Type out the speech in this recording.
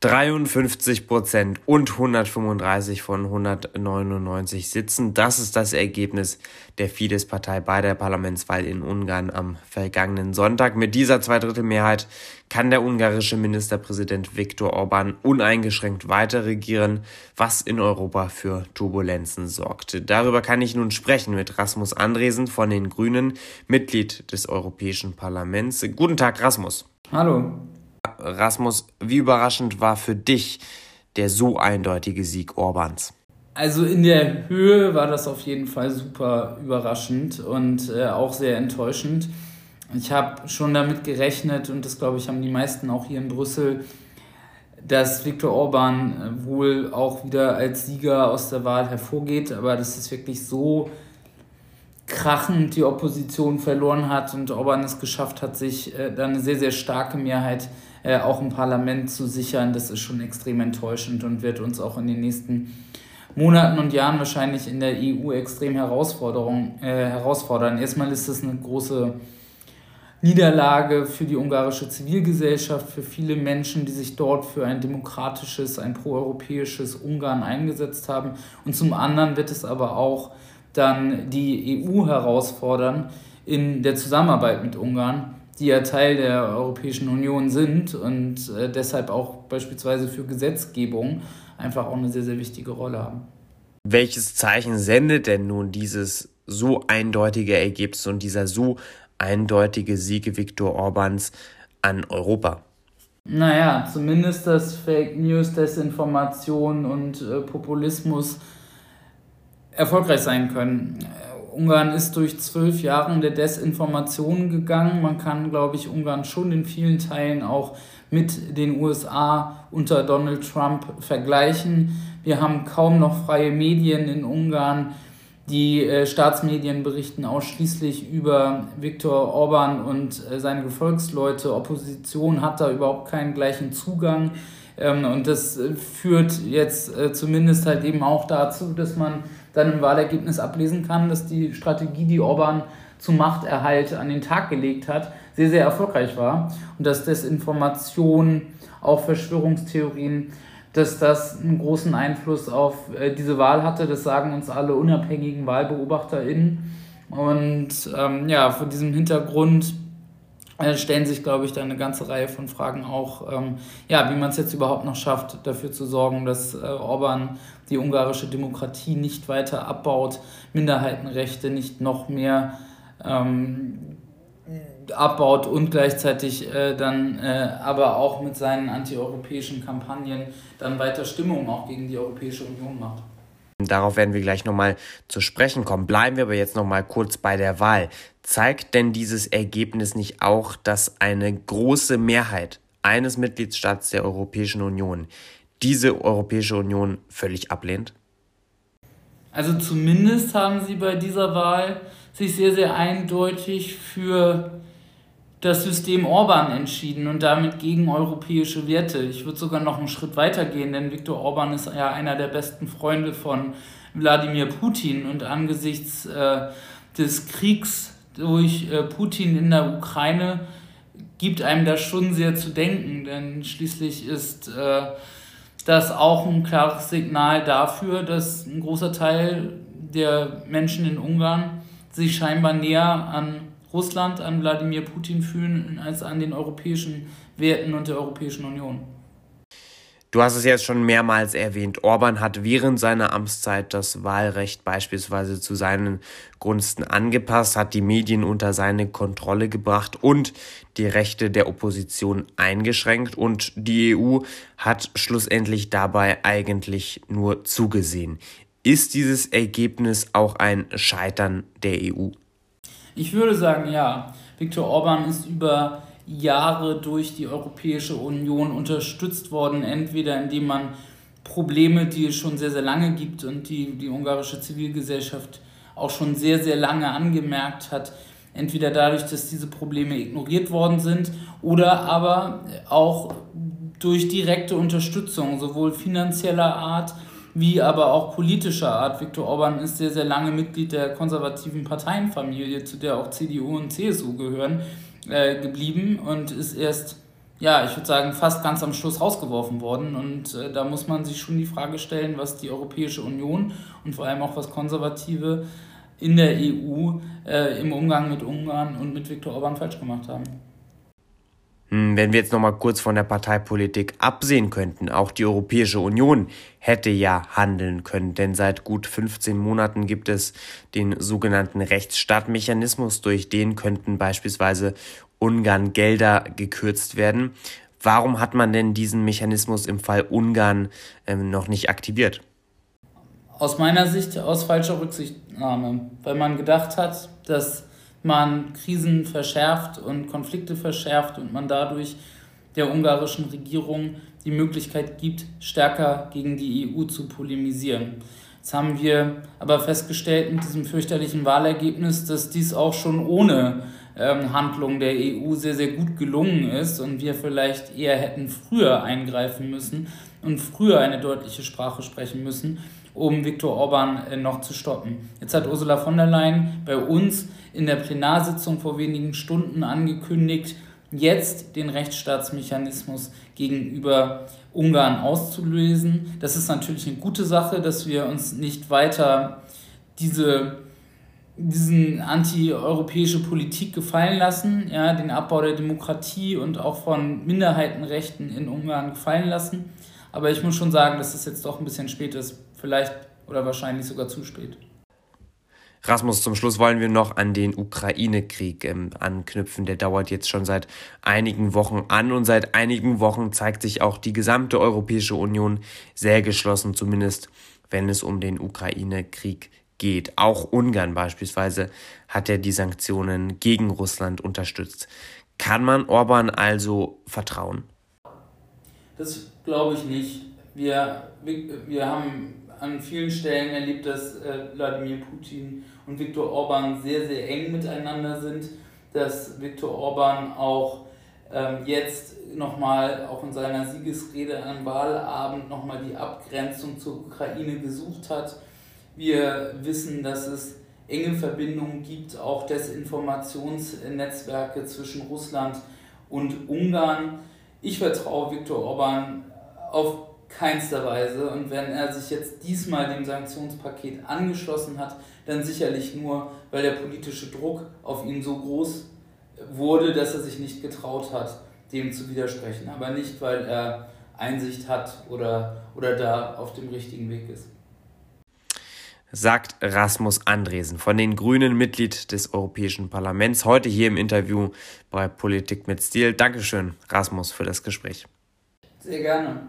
53 Prozent und 135 von 199 Sitzen. Das ist das Ergebnis der Fidesz-Partei bei der Parlamentswahl in Ungarn am vergangenen Sonntag. Mit dieser Zweidrittelmehrheit kann der ungarische Ministerpräsident Viktor Orban uneingeschränkt weiter regieren, was in Europa für Turbulenzen sorgt. Darüber kann ich nun sprechen mit Rasmus Andresen von den Grünen, Mitglied des Europäischen Parlaments. Guten Tag, Rasmus. Hallo. Rasmus, wie überraschend war für dich der so eindeutige Sieg Orbans? Also in der Höhe war das auf jeden Fall super überraschend und äh, auch sehr enttäuschend. Ich habe schon damit gerechnet und das glaube ich haben die meisten auch hier in Brüssel, dass Viktor Orban äh, wohl auch wieder als Sieger aus der Wahl hervorgeht, aber dass es wirklich so krachend die Opposition verloren hat und Orban es geschafft hat, sich äh, da eine sehr, sehr starke Mehrheit äh, auch im Parlament zu sichern, das ist schon extrem enttäuschend und wird uns auch in den nächsten Monaten und Jahren wahrscheinlich in der EU extrem Herausforderung, äh, herausfordern. Erstmal ist es eine große Niederlage für die ungarische Zivilgesellschaft, für viele Menschen, die sich dort für ein demokratisches, ein proeuropäisches Ungarn eingesetzt haben. Und zum anderen wird es aber auch dann die EU herausfordern in der Zusammenarbeit mit Ungarn, die ja Teil der Europäischen Union sind und äh, deshalb auch beispielsweise für Gesetzgebung einfach auch eine sehr, sehr wichtige Rolle haben. Welches Zeichen sendet denn nun dieses so eindeutige Ergebnis und dieser so eindeutige Siege Viktor Orbans an Europa? Naja, zumindest dass Fake News, Desinformation und äh, Populismus erfolgreich sein können. Ungarn ist durch zwölf Jahre der Desinformation gegangen. Man kann, glaube ich, Ungarn schon in vielen Teilen auch mit den USA unter Donald Trump vergleichen. Wir haben kaum noch freie Medien in Ungarn. Die äh, Staatsmedien berichten ausschließlich über Viktor Orban und äh, seine Gefolgsleute. Opposition hat da überhaupt keinen gleichen Zugang. Ähm, und das äh, führt jetzt äh, zumindest halt eben auch dazu, dass man dann im Wahlergebnis ablesen kann, dass die Strategie, die Orban zum Machterhalt an den Tag gelegt hat, sehr, sehr erfolgreich war und dass Desinformation, auch Verschwörungstheorien, dass das einen großen Einfluss auf äh, diese Wahl hatte. Das sagen uns alle unabhängigen WahlbeobachterInnen. Und ähm, ja, vor diesem Hintergrund äh, stellen sich, glaube ich, da eine ganze Reihe von Fragen auch, ähm, ja, wie man es jetzt überhaupt noch schafft, dafür zu sorgen, dass äh, Orban die ungarische Demokratie nicht weiter abbaut, Minderheitenrechte nicht noch mehr ähm, abbaut und gleichzeitig äh, dann äh, aber auch mit seinen antieuropäischen Kampagnen dann weiter Stimmung auch gegen die Europäische Union macht. Darauf werden wir gleich nochmal zu sprechen kommen. Bleiben wir aber jetzt nochmal kurz bei der Wahl. Zeigt denn dieses Ergebnis nicht auch, dass eine große Mehrheit eines Mitgliedstaats der Europäischen Union diese Europäische Union völlig ablehnt? Also zumindest haben sie bei dieser Wahl sich sehr, sehr eindeutig für das System Orban entschieden und damit gegen europäische Werte. Ich würde sogar noch einen Schritt weiter gehen, denn Viktor Orban ist ja einer der besten Freunde von Wladimir Putin und angesichts äh, des Kriegs durch äh, Putin in der Ukraine gibt einem das schon sehr zu denken, denn schließlich ist äh, das auch ein klares Signal dafür, dass ein großer Teil der Menschen in Ungarn sich scheinbar näher an Russland, an Wladimir Putin fühlen, als an den europäischen Werten und der Europäischen Union. Du hast es jetzt schon mehrmals erwähnt. Orban hat während seiner Amtszeit das Wahlrecht beispielsweise zu seinen Gunsten angepasst, hat die Medien unter seine Kontrolle gebracht und die Rechte der Opposition eingeschränkt. Und die EU hat schlussendlich dabei eigentlich nur zugesehen. Ist dieses Ergebnis auch ein Scheitern der EU? Ich würde sagen, ja. Viktor Orban ist über Jahre durch die Europäische Union unterstützt worden, entweder indem man Probleme, die es schon sehr, sehr lange gibt und die die ungarische Zivilgesellschaft auch schon sehr, sehr lange angemerkt hat, entweder dadurch, dass diese Probleme ignoriert worden sind oder aber auch durch direkte Unterstützung, sowohl finanzieller Art wie aber auch politischer Art. Viktor Orban ist sehr, sehr lange Mitglied der konservativen Parteienfamilie, zu der auch CDU und CSU gehören, äh, geblieben und ist erst ja, ich würde sagen, fast ganz am Schluss rausgeworfen worden. Und äh, da muss man sich schon die Frage stellen, was die Europäische Union und vor allem auch was Konservative in der EU äh, im Umgang mit Ungarn und mit Viktor Orban falsch gemacht haben. Hm, wenn wir jetzt noch mal kurz von der Parteipolitik absehen könnten, auch die Europäische Union hätte ja handeln können, denn seit gut 15 Monaten gibt es den sogenannten Rechtsstaatmechanismus, durch den könnten beispielsweise Ungarn Gelder gekürzt werden. Warum hat man denn diesen Mechanismus im Fall Ungarn ähm, noch nicht aktiviert? Aus meiner Sicht aus falscher Rücksichtnahme, weil man gedacht hat, dass man Krisen verschärft und Konflikte verschärft und man dadurch der ungarischen Regierung die Möglichkeit gibt, stärker gegen die EU zu polemisieren. Jetzt haben wir aber festgestellt mit diesem fürchterlichen Wahlergebnis, dass dies auch schon ohne ähm, Handlung der EU sehr, sehr gut gelungen ist und wir vielleicht eher hätten früher eingreifen müssen und früher eine deutliche Sprache sprechen müssen, um Viktor Orban äh, noch zu stoppen. Jetzt hat Ursula von der Leyen bei uns in der Plenarsitzung vor wenigen Stunden angekündigt, jetzt den Rechtsstaatsmechanismus gegenüber Ungarn auszulösen. Das ist natürlich eine gute Sache, dass wir uns nicht weiter diese diesen anti-europäische Politik gefallen lassen, ja, den Abbau der Demokratie und auch von Minderheitenrechten in Ungarn gefallen lassen. Aber ich muss schon sagen, dass es jetzt doch ein bisschen spät ist. Vielleicht oder wahrscheinlich sogar zu spät. Rasmus, zum Schluss wollen wir noch an den Ukraine-Krieg ähm, anknüpfen. Der dauert jetzt schon seit einigen Wochen an und seit einigen Wochen zeigt sich auch die gesamte Europäische Union sehr geschlossen, zumindest wenn es um den Ukraine-Krieg geht. Auch Ungarn beispielsweise hat ja die Sanktionen gegen Russland unterstützt. Kann man Orban also vertrauen? Das glaube ich nicht. Wir, wir haben an vielen Stellen erlebt, dass äh, Wladimir Putin und Viktor Orban sehr, sehr eng miteinander sind, dass Viktor Orban auch ähm, jetzt nochmal, auch in seiner Siegesrede am Wahlabend, nochmal die Abgrenzung zur Ukraine gesucht hat. Wir wissen, dass es enge Verbindungen gibt, auch Desinformationsnetzwerke zwischen Russland und Ungarn. Ich vertraue Viktor Orban auf keinster Weise. Und wenn er sich jetzt diesmal dem Sanktionspaket angeschlossen hat, dann sicherlich nur, weil der politische Druck auf ihn so groß wurde, dass er sich nicht getraut hat, dem zu widersprechen. Aber nicht, weil er Einsicht hat oder, oder da auf dem richtigen Weg ist. Sagt Rasmus Andresen von den Grünen, Mitglied des Europäischen Parlaments, heute hier im Interview bei Politik mit Stil. Dankeschön, Rasmus, für das Gespräch. Sehr gerne.